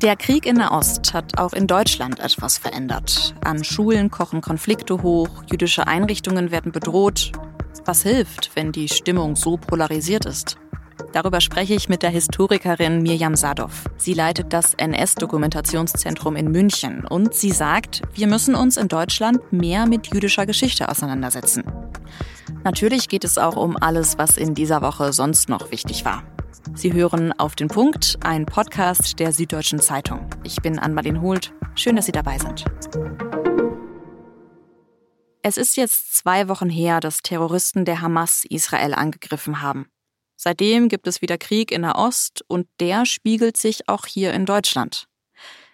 Der Krieg in der Ost hat auch in Deutschland etwas verändert. An Schulen kochen Konflikte hoch, jüdische Einrichtungen werden bedroht. Was hilft, wenn die Stimmung so polarisiert ist? Darüber spreche ich mit der Historikerin Mirjam Sadov. Sie leitet das NS-Dokumentationszentrum in München und sie sagt, wir müssen uns in Deutschland mehr mit jüdischer Geschichte auseinandersetzen. Natürlich geht es auch um alles, was in dieser Woche sonst noch wichtig war. Sie hören auf den Punkt, ein Podcast der Süddeutschen Zeitung. Ich bin Anmalin Hult. Schön, dass Sie dabei sind. Es ist jetzt zwei Wochen her, dass Terroristen der Hamas Israel angegriffen haben. Seitdem gibt es wieder Krieg in der Ost und der spiegelt sich auch hier in Deutschland.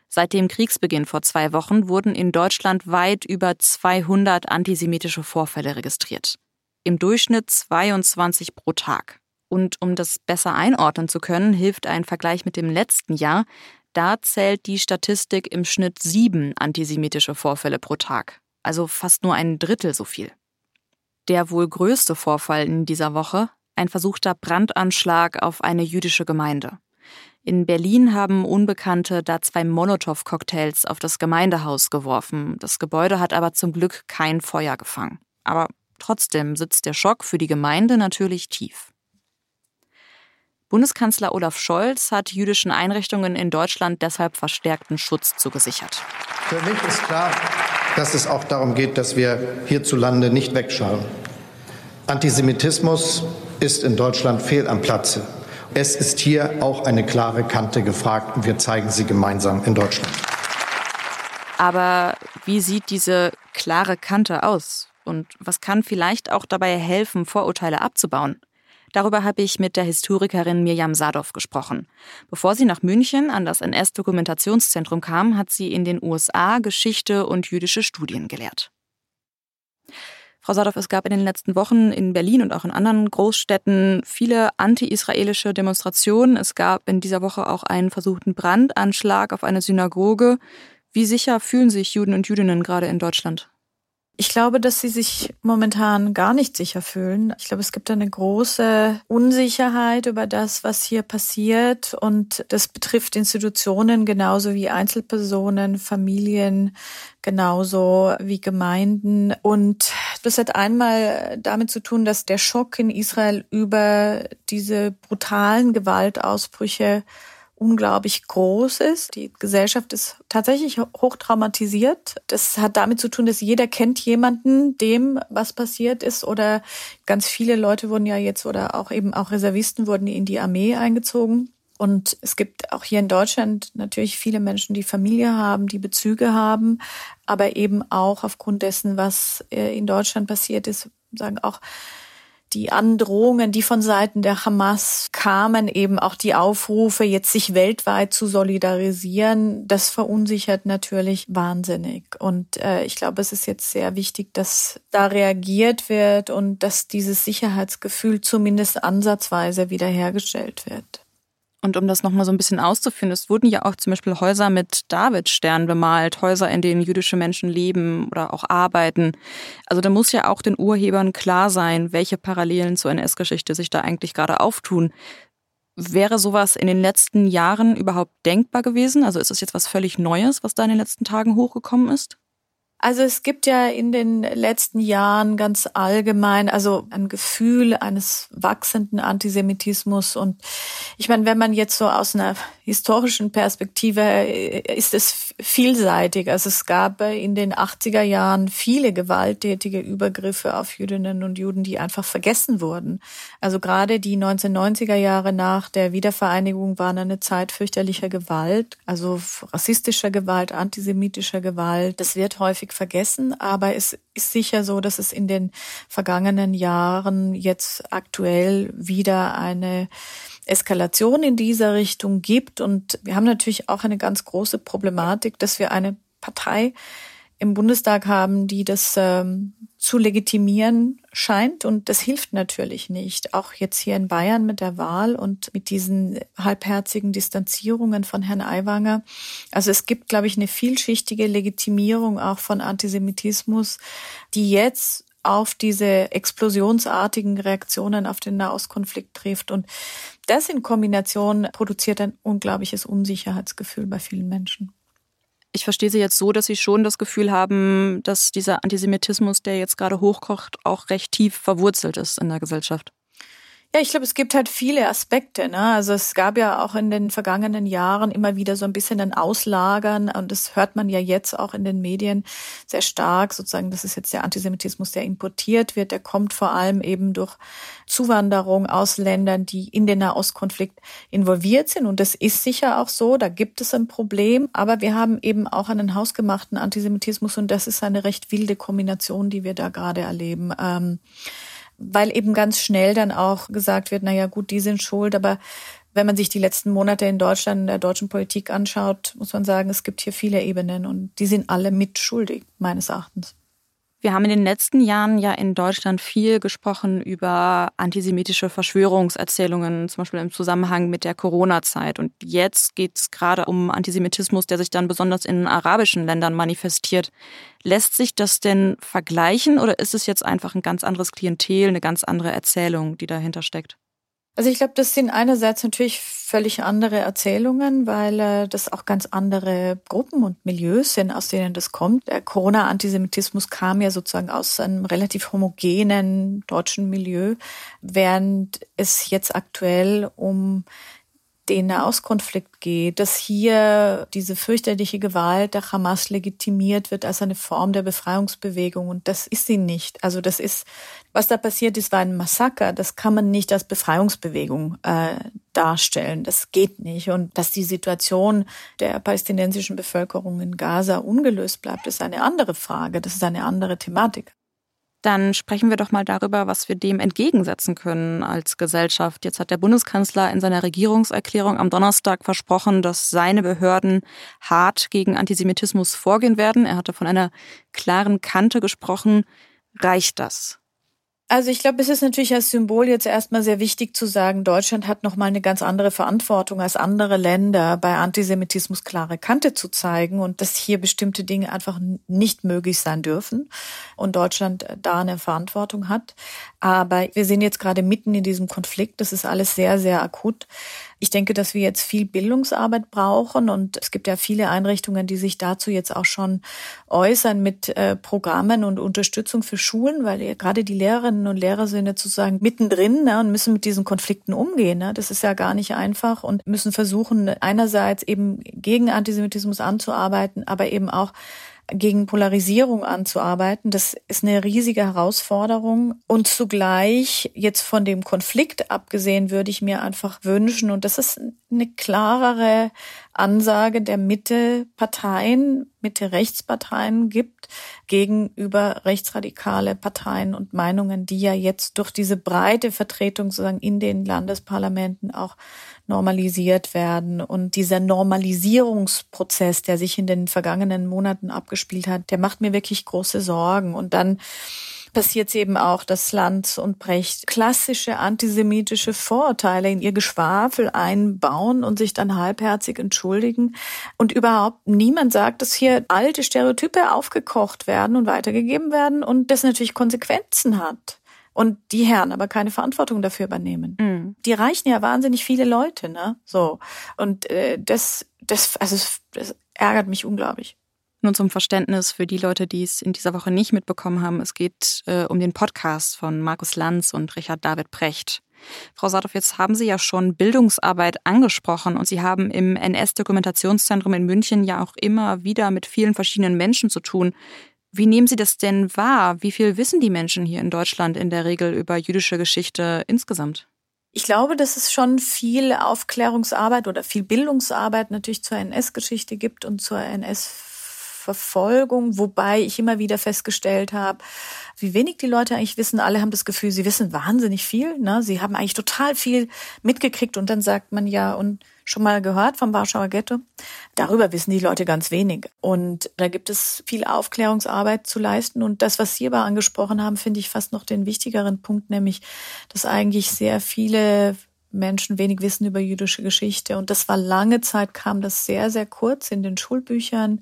Seit dem Kriegsbeginn vor zwei Wochen wurden in Deutschland weit über 200 antisemitische Vorfälle registriert. Im Durchschnitt 22 pro Tag. Und um das besser einordnen zu können, hilft ein Vergleich mit dem letzten Jahr. Da zählt die Statistik im Schnitt sieben antisemitische Vorfälle pro Tag, also fast nur ein Drittel so viel. Der wohl größte Vorfall in dieser Woche, ein versuchter Brandanschlag auf eine jüdische Gemeinde. In Berlin haben Unbekannte da zwei Molotow-Cocktails auf das Gemeindehaus geworfen. Das Gebäude hat aber zum Glück kein Feuer gefangen. Aber trotzdem sitzt der Schock für die Gemeinde natürlich tief. Bundeskanzler Olaf Scholz hat jüdischen Einrichtungen in Deutschland deshalb verstärkten Schutz zugesichert. Für mich ist klar, dass es auch darum geht, dass wir hierzulande nicht wegschauen. Antisemitismus ist in Deutschland fehl am Platze. Es ist hier auch eine klare Kante gefragt und wir zeigen sie gemeinsam in Deutschland. Aber wie sieht diese klare Kante aus? Und was kann vielleicht auch dabei helfen, Vorurteile abzubauen? Darüber habe ich mit der Historikerin Mirjam Sadov gesprochen. Bevor sie nach München an das NS-Dokumentationszentrum kam, hat sie in den USA Geschichte und jüdische Studien gelehrt. Frau Sadov, es gab in den letzten Wochen in Berlin und auch in anderen Großstädten viele anti-israelische Demonstrationen. Es gab in dieser Woche auch einen versuchten Brandanschlag auf eine Synagoge. Wie sicher fühlen sich Juden und Jüdinnen gerade in Deutschland? Ich glaube, dass sie sich momentan gar nicht sicher fühlen. Ich glaube, es gibt eine große Unsicherheit über das, was hier passiert. Und das betrifft Institutionen genauso wie Einzelpersonen, Familien, genauso wie Gemeinden. Und das hat einmal damit zu tun, dass der Schock in Israel über diese brutalen Gewaltausbrüche unglaublich groß ist. Die Gesellschaft ist tatsächlich hoch traumatisiert. Das hat damit zu tun, dass jeder kennt jemanden, dem was passiert ist oder ganz viele Leute wurden ja jetzt oder auch eben auch Reservisten wurden in die Armee eingezogen. Und es gibt auch hier in Deutschland natürlich viele Menschen, die Familie haben, die Bezüge haben, aber eben auch aufgrund dessen, was äh, in Deutschland passiert ist, sagen auch die Androhungen, die von Seiten der Hamas kamen, eben auch die Aufrufe, jetzt sich weltweit zu solidarisieren, das verunsichert natürlich wahnsinnig. Und äh, ich glaube, es ist jetzt sehr wichtig, dass da reagiert wird und dass dieses Sicherheitsgefühl zumindest ansatzweise wiederhergestellt wird. Und um das nochmal so ein bisschen auszuführen, es wurden ja auch zum Beispiel Häuser mit Davidstern bemalt, Häuser, in denen jüdische Menschen leben oder auch arbeiten. Also da muss ja auch den Urhebern klar sein, welche Parallelen zur NS-Geschichte sich da eigentlich gerade auftun. Wäre sowas in den letzten Jahren überhaupt denkbar gewesen? Also ist es jetzt was völlig Neues, was da in den letzten Tagen hochgekommen ist? Also es gibt ja in den letzten Jahren ganz allgemein also ein Gefühl eines wachsenden Antisemitismus und ich meine, wenn man jetzt so aus einer historischen Perspektive äh, ist es vielseitig. Also es gab in den 80er Jahren viele gewalttätige Übergriffe auf Jüdinnen und Juden, die einfach vergessen wurden. Also gerade die 1990er Jahre nach der Wiedervereinigung waren eine Zeit fürchterlicher Gewalt, also rassistischer Gewalt, antisemitischer Gewalt. Das wird häufig vergessen, aber es ist sicher so, dass es in den vergangenen Jahren jetzt aktuell wieder eine Eskalation in dieser Richtung gibt. Und wir haben natürlich auch eine ganz große Problematik, dass wir eine Partei im Bundestag haben, die das ähm, zu legitimieren scheint. Und das hilft natürlich nicht. Auch jetzt hier in Bayern mit der Wahl und mit diesen halbherzigen Distanzierungen von Herrn Aiwanger. Also es gibt, glaube ich, eine vielschichtige Legitimierung auch von Antisemitismus, die jetzt auf diese explosionsartigen Reaktionen auf den Nahostkonflikt trifft. Und das in Kombination produziert ein unglaubliches Unsicherheitsgefühl bei vielen Menschen. Ich verstehe Sie jetzt so, dass Sie schon das Gefühl haben, dass dieser Antisemitismus, der jetzt gerade hochkocht, auch recht tief verwurzelt ist in der Gesellschaft. Ja, ich glaube, es gibt halt viele Aspekte. Ne? Also es gab ja auch in den vergangenen Jahren immer wieder so ein bisschen ein Auslagern und das hört man ja jetzt auch in den Medien sehr stark. Sozusagen, das ist jetzt der Antisemitismus, der importiert wird. Der kommt vor allem eben durch Zuwanderung aus Ländern, die in den Nahostkonflikt involviert sind. Und das ist sicher auch so. Da gibt es ein Problem. Aber wir haben eben auch einen hausgemachten Antisemitismus und das ist eine recht wilde Kombination, die wir da gerade erleben. Ähm, weil eben ganz schnell dann auch gesagt wird, na ja, gut, die sind schuld, aber wenn man sich die letzten Monate in Deutschland, in der deutschen Politik anschaut, muss man sagen, es gibt hier viele Ebenen und die sind alle mitschuldig, meines Erachtens. Wir haben in den letzten Jahren ja in Deutschland viel gesprochen über antisemitische Verschwörungserzählungen, zum Beispiel im Zusammenhang mit der Corona-Zeit. Und jetzt geht es gerade um Antisemitismus, der sich dann besonders in arabischen Ländern manifestiert. Lässt sich das denn vergleichen oder ist es jetzt einfach ein ganz anderes Klientel, eine ganz andere Erzählung, die dahinter steckt? Also ich glaube, das sind einerseits natürlich völlig andere Erzählungen, weil äh, das auch ganz andere Gruppen und Milieus sind, aus denen das kommt. Der Corona-Antisemitismus kam ja sozusagen aus einem relativ homogenen deutschen Milieu, während es jetzt aktuell um den Nahostkonflikt geht, dass hier diese fürchterliche Gewalt der Hamas legitimiert wird als eine Form der Befreiungsbewegung. Und das ist sie nicht. Also das ist, was da passiert ist, war ein Massaker. Das kann man nicht als Befreiungsbewegung äh, darstellen. Das geht nicht. Und dass die Situation der palästinensischen Bevölkerung in Gaza ungelöst bleibt, ist eine andere Frage. Das ist eine andere Thematik. Dann sprechen wir doch mal darüber, was wir dem entgegensetzen können als Gesellschaft. Jetzt hat der Bundeskanzler in seiner Regierungserklärung am Donnerstag versprochen, dass seine Behörden hart gegen Antisemitismus vorgehen werden. Er hatte von einer klaren Kante gesprochen. Reicht das? Also ich glaube, es ist natürlich als Symbol jetzt erstmal sehr wichtig zu sagen, Deutschland hat nochmal eine ganz andere Verantwortung als andere Länder, bei Antisemitismus klare Kante zu zeigen und dass hier bestimmte Dinge einfach nicht möglich sein dürfen und Deutschland da eine Verantwortung hat. Aber wir sind jetzt gerade mitten in diesem Konflikt. Das ist alles sehr, sehr akut. Ich denke, dass wir jetzt viel Bildungsarbeit brauchen und es gibt ja viele Einrichtungen, die sich dazu jetzt auch schon äußern mit äh, Programmen und Unterstützung für Schulen, weil ja gerade die Lehrerinnen und Lehrer sind jetzt sozusagen mittendrin ne, und müssen mit diesen Konflikten umgehen. Ne. Das ist ja gar nicht einfach und müssen versuchen, einerseits eben gegen Antisemitismus anzuarbeiten, aber eben auch gegen Polarisierung anzuarbeiten. Das ist eine riesige Herausforderung. Und zugleich, jetzt von dem Konflikt abgesehen, würde ich mir einfach wünschen, und das ist eine klarere Ansage der Mitte-Parteien, Mitte-Rechtsparteien gibt gegenüber rechtsradikale Parteien und Meinungen, die ja jetzt durch diese breite Vertretung sozusagen in den Landesparlamenten auch normalisiert werden. Und dieser Normalisierungsprozess, der sich in den vergangenen Monaten abgespielt hat, der macht mir wirklich große Sorgen. Und dann passiert es eben auch, dass Lanz und Brecht klassische antisemitische Vorurteile in ihr Geschwafel einbauen und sich dann halbherzig entschuldigen. Und überhaupt niemand sagt, dass hier alte Stereotype aufgekocht werden und weitergegeben werden und das natürlich Konsequenzen hat und die Herren aber keine Verantwortung dafür übernehmen. Mhm. Die reichen ja wahnsinnig viele Leute, ne? So und äh, das, das, also das ärgert mich unglaublich. Nur zum Verständnis für die Leute, die es in dieser Woche nicht mitbekommen haben. Es geht äh, um den Podcast von Markus Lanz und Richard David Precht. Frau Saathoff, jetzt haben Sie ja schon Bildungsarbeit angesprochen und Sie haben im NS-Dokumentationszentrum in München ja auch immer wieder mit vielen verschiedenen Menschen zu tun. Wie nehmen Sie das denn wahr? Wie viel wissen die Menschen hier in Deutschland in der Regel über jüdische Geschichte insgesamt? Ich glaube, dass es schon viel Aufklärungsarbeit oder viel Bildungsarbeit natürlich zur NS-Geschichte gibt und zur NS Verfolgung, wobei ich immer wieder festgestellt habe, wie wenig die Leute eigentlich wissen. Alle haben das Gefühl, sie wissen wahnsinnig viel. Ne? Sie haben eigentlich total viel mitgekriegt und dann sagt man ja und schon mal gehört vom Warschauer Ghetto. Darüber wissen die Leute ganz wenig. Und da gibt es viel Aufklärungsarbeit zu leisten. Und das, was Sie aber angesprochen haben, finde ich fast noch den wichtigeren Punkt, nämlich, dass eigentlich sehr viele Menschen wenig wissen über jüdische Geschichte. Und das war lange Zeit, kam das sehr, sehr kurz in den Schulbüchern.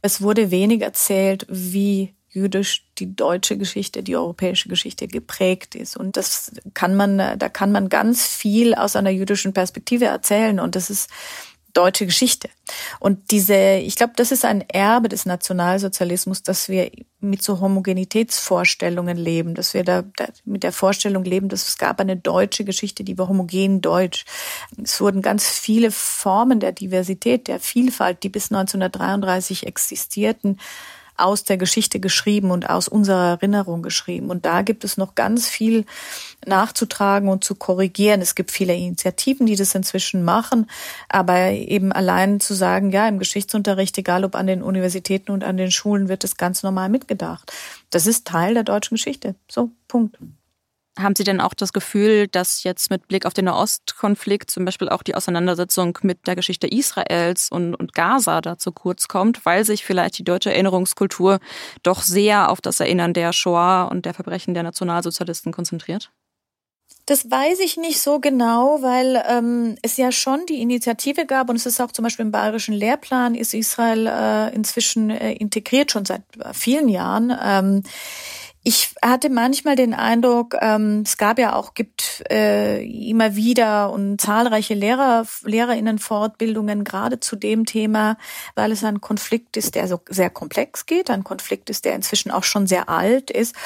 Es wurde wenig erzählt, wie jüdisch die deutsche Geschichte, die europäische Geschichte geprägt ist. Und das kann man, da kann man ganz viel aus einer jüdischen Perspektive erzählen. Und das ist deutsche Geschichte. Und diese, ich glaube, das ist ein Erbe des Nationalsozialismus, dass wir mit so Homogenitätsvorstellungen leben, dass wir da, da mit der Vorstellung leben, dass es gab eine deutsche Geschichte, die war homogen deutsch. Es wurden ganz viele Formen der Diversität, der Vielfalt, die bis 1933 existierten, aus der Geschichte geschrieben und aus unserer Erinnerung geschrieben. Und da gibt es noch ganz viel nachzutragen und zu korrigieren. Es gibt viele Initiativen, die das inzwischen machen, aber eben allein zu sagen, ja, im Geschichtsunterricht, egal ob an den Universitäten und an den Schulen, wird es ganz normal mitgedacht. Das ist Teil der deutschen Geschichte. So, Punkt. Haben Sie denn auch das Gefühl, dass jetzt mit Blick auf den Nahostkonflikt zum Beispiel auch die Auseinandersetzung mit der Geschichte Israels und, und Gaza dazu kurz kommt, weil sich vielleicht die deutsche Erinnerungskultur doch sehr auf das Erinnern der Shoah und der Verbrechen der Nationalsozialisten konzentriert? Das weiß ich nicht so genau, weil ähm, es ja schon die Initiative gab und es ist auch zum Beispiel im bayerischen Lehrplan ist Israel äh, inzwischen äh, integriert schon seit vielen Jahren. Ähm, ich hatte manchmal den Eindruck, ähm, es gab ja auch, gibt äh, immer wieder und zahlreiche Lehrer, Lehrerinnenfortbildungen gerade zu dem Thema, weil es ein Konflikt ist, der so sehr komplex geht, ein Konflikt ist, der inzwischen auch schon sehr alt ist.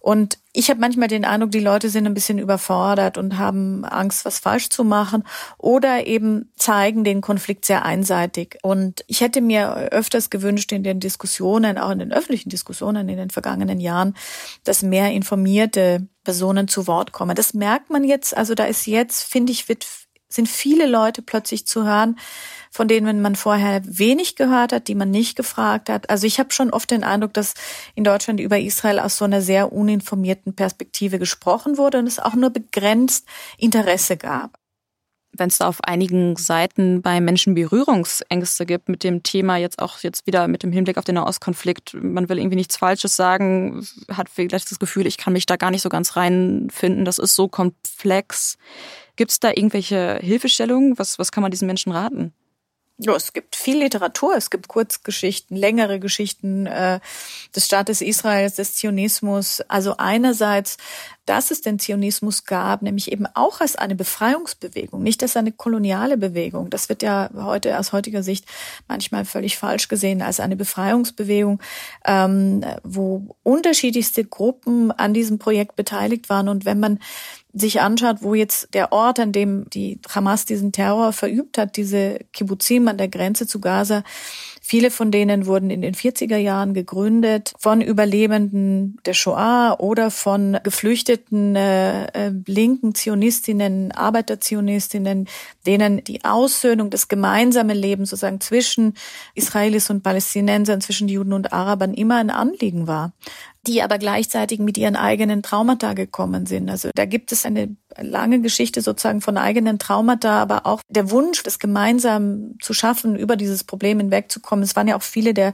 Und ich habe manchmal den Eindruck, die Leute sind ein bisschen überfordert und haben Angst, was falsch zu machen oder eben zeigen den Konflikt sehr einseitig. Und ich hätte mir öfters gewünscht in den Diskussionen, auch in den öffentlichen Diskussionen in den vergangenen Jahren, dass mehr informierte Personen zu Wort kommen. Das merkt man jetzt, also da ist jetzt, finde ich, wird, sind viele Leute plötzlich zu hören, von denen man vorher wenig gehört hat, die man nicht gefragt hat. Also ich habe schon oft den Eindruck, dass in Deutschland über Israel aus so einer sehr uninformierten Perspektive gesprochen wurde und es auch nur begrenzt Interesse gab wenn es da auf einigen Seiten bei Menschen Berührungsängste gibt mit dem Thema, jetzt auch jetzt wieder mit dem Hinblick auf den Nahostkonflikt, man will irgendwie nichts Falsches sagen, hat vielleicht das Gefühl, ich kann mich da gar nicht so ganz reinfinden, das ist so komplex. Gibt es da irgendwelche Hilfestellungen? Was, was kann man diesen Menschen raten? Ja, es gibt viel Literatur, es gibt Kurzgeschichten, längere Geschichten äh, des Staates Israels, des Zionismus. Also einerseits, dass es den Zionismus gab, nämlich eben auch als eine Befreiungsbewegung, nicht als eine koloniale Bewegung. Das wird ja heute aus heutiger Sicht manchmal völlig falsch gesehen als eine Befreiungsbewegung, ähm, wo unterschiedlichste Gruppen an diesem Projekt beteiligt waren. Und wenn man sich anschaut, wo jetzt der Ort, an dem die Hamas diesen Terror verübt hat, diese Kibbutzim an der Grenze zu Gaza, viele von denen wurden in den 40er Jahren gegründet von Überlebenden der Shoah oder von geflüchteten äh, äh, linken Zionistinnen, Arbeiterzionistinnen, denen die Aussöhnung, das gemeinsame Leben sozusagen zwischen Israelis und Palästinensern, zwischen Juden und Arabern immer ein Anliegen war die aber gleichzeitig mit ihren eigenen Traumata gekommen sind. Also da gibt es eine lange Geschichte sozusagen von eigenen Traumata, aber auch der Wunsch, das gemeinsam zu schaffen, über dieses Problem hinwegzukommen. Es waren ja auch viele der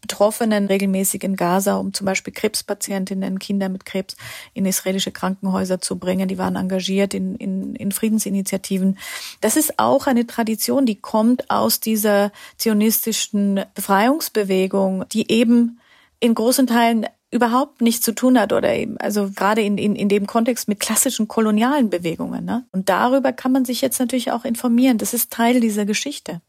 Betroffenen regelmäßig in Gaza, um zum Beispiel Krebspatientinnen, Kinder mit Krebs in israelische Krankenhäuser zu bringen. Die waren engagiert in, in, in Friedensinitiativen. Das ist auch eine Tradition, die kommt aus dieser zionistischen Befreiungsbewegung, die eben in großen Teilen überhaupt nichts zu tun hat oder eben, also gerade in, in, in dem Kontext mit klassischen kolonialen Bewegungen. Ne? Und darüber kann man sich jetzt natürlich auch informieren. Das ist Teil dieser Geschichte.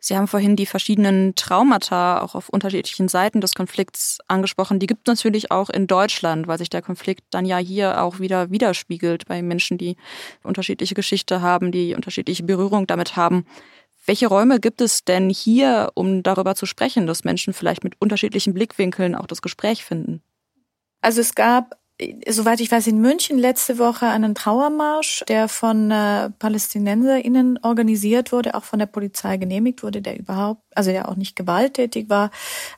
Sie haben vorhin die verschiedenen Traumata auch auf unterschiedlichen Seiten des Konflikts angesprochen. Die gibt es natürlich auch in Deutschland, weil sich der Konflikt dann ja hier auch wieder widerspiegelt bei Menschen, die unterschiedliche Geschichte haben, die unterschiedliche Berührung damit haben. Welche Räume gibt es denn hier, um darüber zu sprechen, dass Menschen vielleicht mit unterschiedlichen Blickwinkeln auch das Gespräch finden? Also es gab, soweit ich weiß, in München letzte Woche einen Trauermarsch, der von äh, PalästinenserInnen organisiert wurde, auch von der Polizei genehmigt wurde, der überhaupt, also der auch nicht gewalttätig war,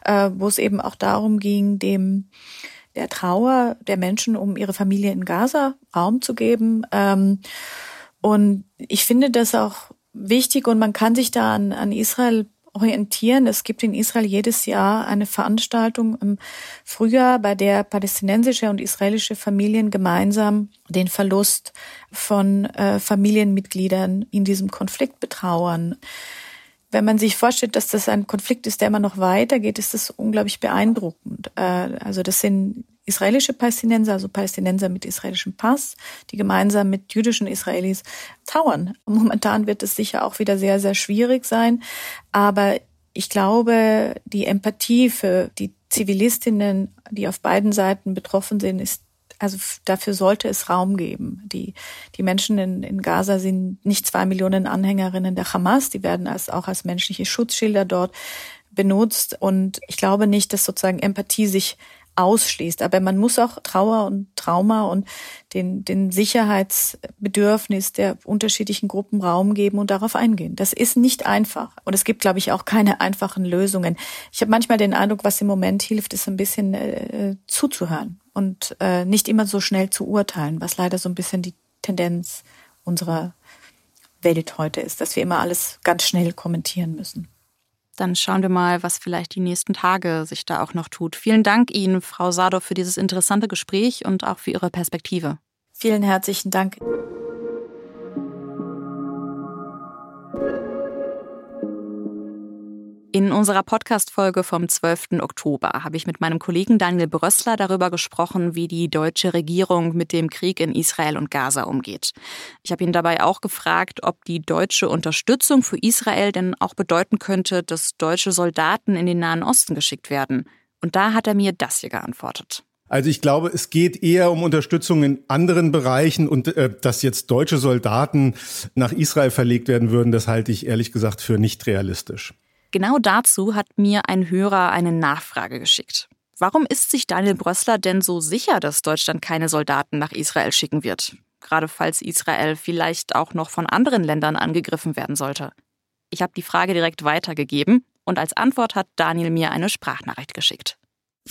äh, wo es eben auch darum ging, dem der Trauer der Menschen um ihre Familie in Gaza Raum zu geben. Ähm, und ich finde das auch wichtig und man kann sich da an, an Israel orientieren. Es gibt in Israel jedes Jahr eine Veranstaltung im Frühjahr, bei der palästinensische und israelische Familien gemeinsam den Verlust von äh, Familienmitgliedern in diesem Konflikt betrauern. wenn man sich vorstellt, dass das ein Konflikt ist, der immer noch weitergeht, ist das unglaublich beeindruckend. Äh, also das sind israelische Palästinenser, also Palästinenser mit israelischem Pass, die gemeinsam mit jüdischen Israelis trauern. Momentan wird es sicher auch wieder sehr, sehr schwierig sein. Aber ich glaube, die Empathie für die Zivilistinnen, die auf beiden Seiten betroffen sind, ist also dafür sollte es Raum geben. Die, die Menschen in, in Gaza sind nicht zwei Millionen Anhängerinnen der Hamas, die werden als, auch als menschliche Schutzschilder dort benutzt. Und ich glaube nicht, dass sozusagen Empathie sich ausschließt. Aber man muss auch Trauer und Trauma und den, den Sicherheitsbedürfnis der unterschiedlichen Gruppen Raum geben und darauf eingehen. Das ist nicht einfach. Und es gibt, glaube ich, auch keine einfachen Lösungen. Ich habe manchmal den Eindruck, was im Moment hilft, ist ein bisschen äh, zuzuhören und äh, nicht immer so schnell zu urteilen, was leider so ein bisschen die Tendenz unserer Welt heute ist, dass wir immer alles ganz schnell kommentieren müssen. Dann schauen wir mal, was vielleicht die nächsten Tage sich da auch noch tut. Vielen Dank Ihnen, Frau Sadov, für dieses interessante Gespräch und auch für Ihre Perspektive. Vielen herzlichen Dank. In unserer Podcast-Folge vom 12. Oktober habe ich mit meinem Kollegen Daniel Brössler darüber gesprochen, wie die deutsche Regierung mit dem Krieg in Israel und Gaza umgeht. Ich habe ihn dabei auch gefragt, ob die deutsche Unterstützung für Israel denn auch bedeuten könnte, dass deutsche Soldaten in den Nahen Osten geschickt werden. Und da hat er mir das hier geantwortet. Also ich glaube, es geht eher um Unterstützung in anderen Bereichen und äh, dass jetzt deutsche Soldaten nach Israel verlegt werden würden, das halte ich ehrlich gesagt für nicht realistisch. Genau dazu hat mir ein Hörer eine Nachfrage geschickt. Warum ist sich Daniel Brössler denn so sicher, dass Deutschland keine Soldaten nach Israel schicken wird? Gerade falls Israel vielleicht auch noch von anderen Ländern angegriffen werden sollte. Ich habe die Frage direkt weitergegeben und als Antwort hat Daniel mir eine Sprachnachricht geschickt.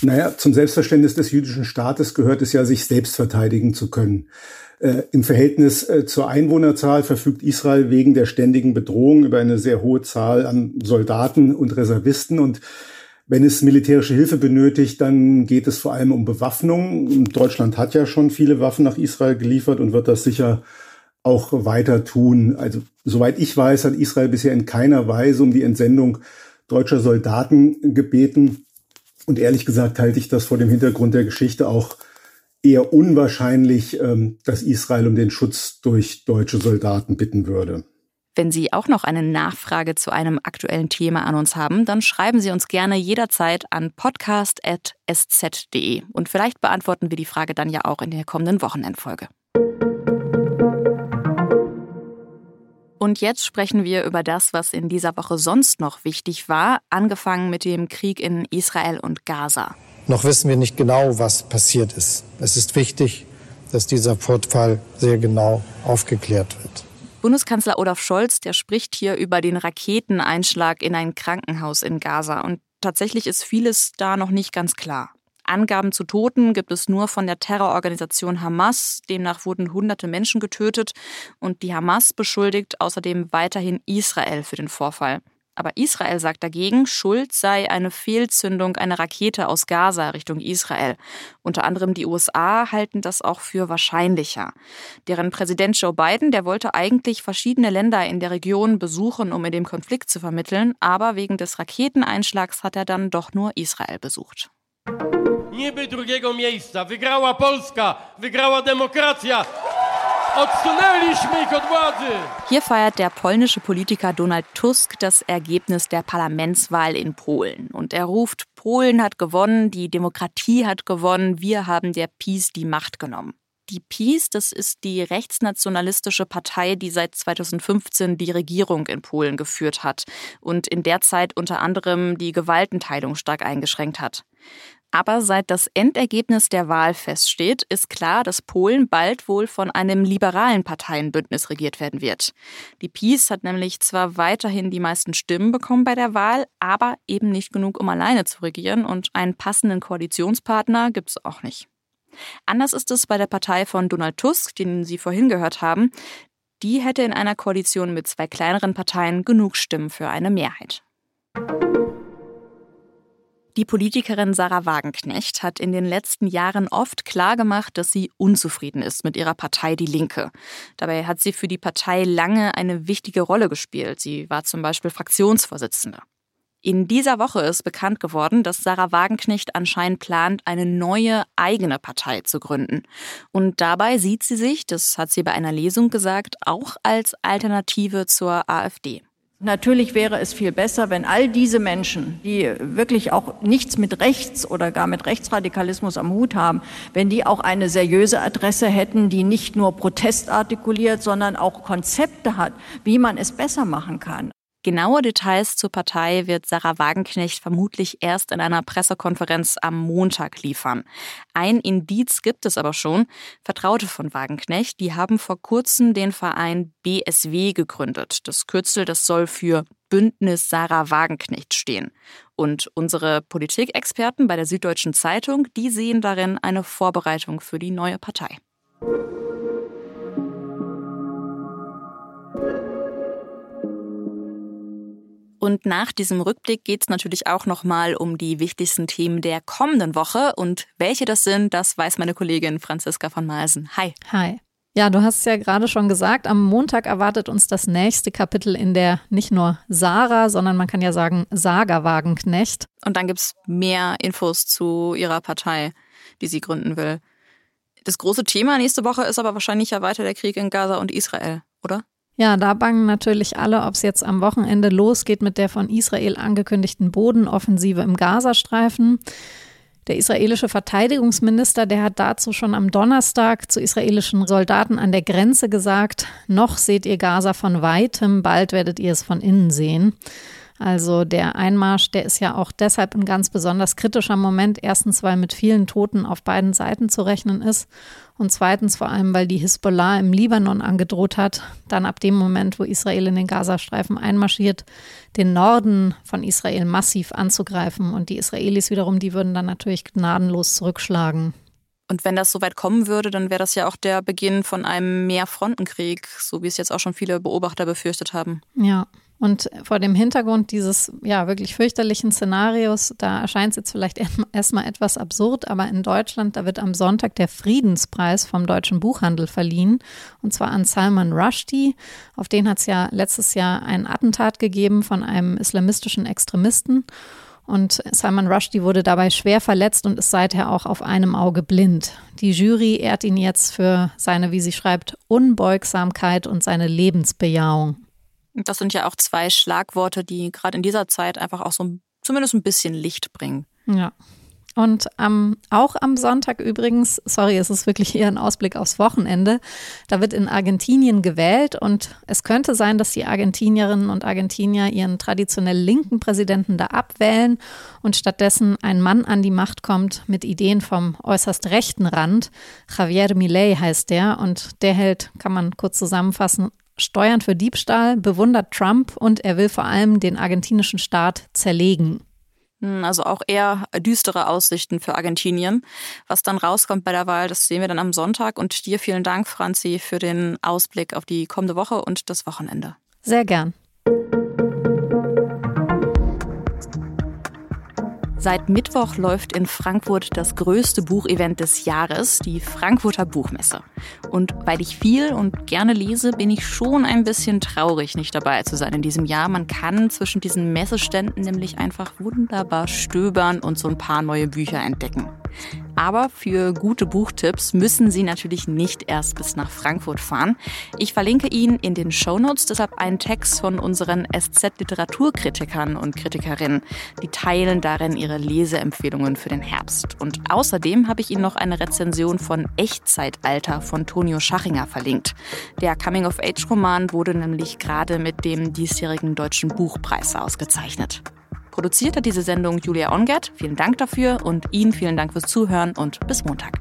Naja, zum Selbstverständnis des jüdischen Staates gehört es ja, sich selbst verteidigen zu können. Äh, Im Verhältnis äh, zur Einwohnerzahl verfügt Israel wegen der ständigen Bedrohung über eine sehr hohe Zahl an Soldaten und Reservisten. Und wenn es militärische Hilfe benötigt, dann geht es vor allem um Bewaffnung. Deutschland hat ja schon viele Waffen nach Israel geliefert und wird das sicher auch weiter tun. Also soweit ich weiß, hat Israel bisher in keiner Weise um die Entsendung deutscher Soldaten gebeten. Und ehrlich gesagt halte ich das vor dem Hintergrund der Geschichte auch eher unwahrscheinlich, ähm, dass Israel um den Schutz durch deutsche Soldaten bitten würde. Wenn Sie auch noch eine Nachfrage zu einem aktuellen Thema an uns haben, dann schreiben Sie uns gerne jederzeit an podcast.sz.de und vielleicht beantworten wir die Frage dann ja auch in der kommenden Wochenendfolge. Und jetzt sprechen wir über das, was in dieser Woche sonst noch wichtig war, angefangen mit dem Krieg in Israel und Gaza. Noch wissen wir nicht genau, was passiert ist. Es ist wichtig, dass dieser Vorfall sehr genau aufgeklärt wird. Bundeskanzler Olaf Scholz, der spricht hier über den Raketeneinschlag in ein Krankenhaus in Gaza. Und tatsächlich ist vieles da noch nicht ganz klar. Angaben zu Toten gibt es nur von der Terrororganisation Hamas. Demnach wurden hunderte Menschen getötet. Und die Hamas beschuldigt außerdem weiterhin Israel für den Vorfall. Aber Israel sagt dagegen, Schuld sei eine Fehlzündung einer Rakete aus Gaza Richtung Israel. Unter anderem die USA halten das auch für wahrscheinlicher. Deren Präsident Joe Biden, der wollte eigentlich verschiedene Länder in der Region besuchen, um in dem Konflikt zu vermitteln, aber wegen des Raketeneinschlags hat er dann doch nur Israel besucht. Niby drugiego miejsca. Wygrała Polska, wygrała demokracja. Hier feiert der polnische Politiker Donald Tusk das Ergebnis der Parlamentswahl in Polen. Und er ruft, Polen hat gewonnen, die Demokratie hat gewonnen, wir haben der PiS die Macht genommen. Die PiS, das ist die rechtsnationalistische Partei, die seit 2015 die Regierung in Polen geführt hat und in der Zeit unter anderem die Gewaltenteilung stark eingeschränkt hat. Aber seit das Endergebnis der Wahl feststeht, ist klar, dass Polen bald wohl von einem liberalen Parteienbündnis regiert werden wird. Die PiS hat nämlich zwar weiterhin die meisten Stimmen bekommen bei der Wahl, aber eben nicht genug, um alleine zu regieren und einen passenden Koalitionspartner gibt es auch nicht. Anders ist es bei der Partei von Donald Tusk, den Sie vorhin gehört haben. Die hätte in einer Koalition mit zwei kleineren Parteien genug Stimmen für eine Mehrheit. Die Politikerin Sarah Wagenknecht hat in den letzten Jahren oft klargemacht, dass sie unzufrieden ist mit ihrer Partei Die Linke. Dabei hat sie für die Partei lange eine wichtige Rolle gespielt. Sie war zum Beispiel Fraktionsvorsitzende. In dieser Woche ist bekannt geworden, dass Sarah Wagenknecht anscheinend plant, eine neue eigene Partei zu gründen. Und dabei sieht sie sich, das hat sie bei einer Lesung gesagt, auch als Alternative zur AfD. Natürlich wäre es viel besser, wenn all diese Menschen, die wirklich auch nichts mit Rechts oder gar mit Rechtsradikalismus am Hut haben, wenn die auch eine seriöse Adresse hätten, die nicht nur Protest artikuliert, sondern auch Konzepte hat, wie man es besser machen kann. Genaue Details zur Partei wird Sarah Wagenknecht vermutlich erst in einer Pressekonferenz am Montag liefern. Ein Indiz gibt es aber schon. Vertraute von Wagenknecht, die haben vor kurzem den Verein BSW gegründet. Das Kürzel, das soll für Bündnis Sarah Wagenknecht stehen. Und unsere Politikexperten bei der Süddeutschen Zeitung, die sehen darin eine Vorbereitung für die neue Partei. Und nach diesem Rückblick geht es natürlich auch nochmal um die wichtigsten Themen der kommenden Woche. Und welche das sind, das weiß meine Kollegin Franziska von Malsen. Hi. Hi. Ja, du hast es ja gerade schon gesagt, am Montag erwartet uns das nächste Kapitel in der nicht nur Sarah, sondern man kann ja sagen Saga Wagenknecht. Und dann gibt es mehr Infos zu ihrer Partei, die sie gründen will. Das große Thema nächste Woche ist aber wahrscheinlich ja weiter der Krieg in Gaza und Israel, oder? Ja, da bangen natürlich alle, ob es jetzt am Wochenende losgeht mit der von Israel angekündigten Bodenoffensive im Gazastreifen. Der israelische Verteidigungsminister, der hat dazu schon am Donnerstag zu israelischen Soldaten an der Grenze gesagt, noch seht ihr Gaza von weitem, bald werdet ihr es von innen sehen. Also der Einmarsch, der ist ja auch deshalb ein ganz besonders kritischer Moment. Erstens, weil mit vielen Toten auf beiden Seiten zu rechnen ist. Und zweitens vor allem, weil die Hisbollah im Libanon angedroht hat, dann ab dem Moment, wo Israel in den Gazastreifen einmarschiert, den Norden von Israel massiv anzugreifen. Und die Israelis wiederum, die würden dann natürlich gnadenlos zurückschlagen. Und wenn das so weit kommen würde, dann wäre das ja auch der Beginn von einem Mehrfrontenkrieg, so wie es jetzt auch schon viele Beobachter befürchtet haben. Ja. Und vor dem Hintergrund dieses ja wirklich fürchterlichen Szenarios, da erscheint es jetzt vielleicht erstmal etwas absurd, aber in Deutschland, da wird am Sonntag der Friedenspreis vom deutschen Buchhandel verliehen, und zwar an Salman Rushdie. Auf den hat es ja letztes Jahr ein Attentat gegeben von einem islamistischen Extremisten. Und Salman Rushdie wurde dabei schwer verletzt und ist seither auch auf einem Auge blind. Die Jury ehrt ihn jetzt für seine, wie sie schreibt, Unbeugsamkeit und seine Lebensbejahung. Das sind ja auch zwei Schlagworte, die gerade in dieser Zeit einfach auch so zumindest ein bisschen Licht bringen. Ja. Und ähm, auch am Sonntag übrigens, sorry, es ist wirklich eher ein Ausblick aufs Wochenende, da wird in Argentinien gewählt und es könnte sein, dass die Argentinierinnen und Argentinier ihren traditionell linken Präsidenten da abwählen und stattdessen ein Mann an die Macht kommt mit Ideen vom äußerst rechten Rand. Javier Milei heißt der und der hält, kann man kurz zusammenfassen, Steuern für Diebstahl, bewundert Trump und er will vor allem den argentinischen Staat zerlegen. Hm, also auch eher düstere Aussichten für Argentinien. Was dann rauskommt bei der Wahl, das sehen wir dann am Sonntag. Und dir vielen Dank, Franzi, für den Ausblick auf die kommende Woche und das Wochenende. Sehr gern. Seit Mittwoch läuft in Frankfurt das größte Buchevent des Jahres, die Frankfurter Buchmesse. Und weil ich viel und gerne lese, bin ich schon ein bisschen traurig, nicht dabei zu sein in diesem Jahr. Man kann zwischen diesen Messeständen nämlich einfach wunderbar stöbern und so ein paar neue Bücher entdecken. Aber für gute Buchtipps müssen Sie natürlich nicht erst bis nach Frankfurt fahren. Ich verlinke Ihnen in den Shownotes deshalb einen Text von unseren SZ-Literaturkritikern und Kritikerinnen. Die teilen darin ihre Leseempfehlungen für den Herbst. Und außerdem habe ich Ihnen noch eine Rezension von Echtzeitalter von Tonio Schachinger verlinkt. Der Coming-of-Age-Roman wurde nämlich gerade mit dem diesjährigen Deutschen Buchpreis ausgezeichnet. Produziert hat diese Sendung Julia Ongert. Vielen Dank dafür und Ihnen vielen Dank fürs Zuhören und bis Montag.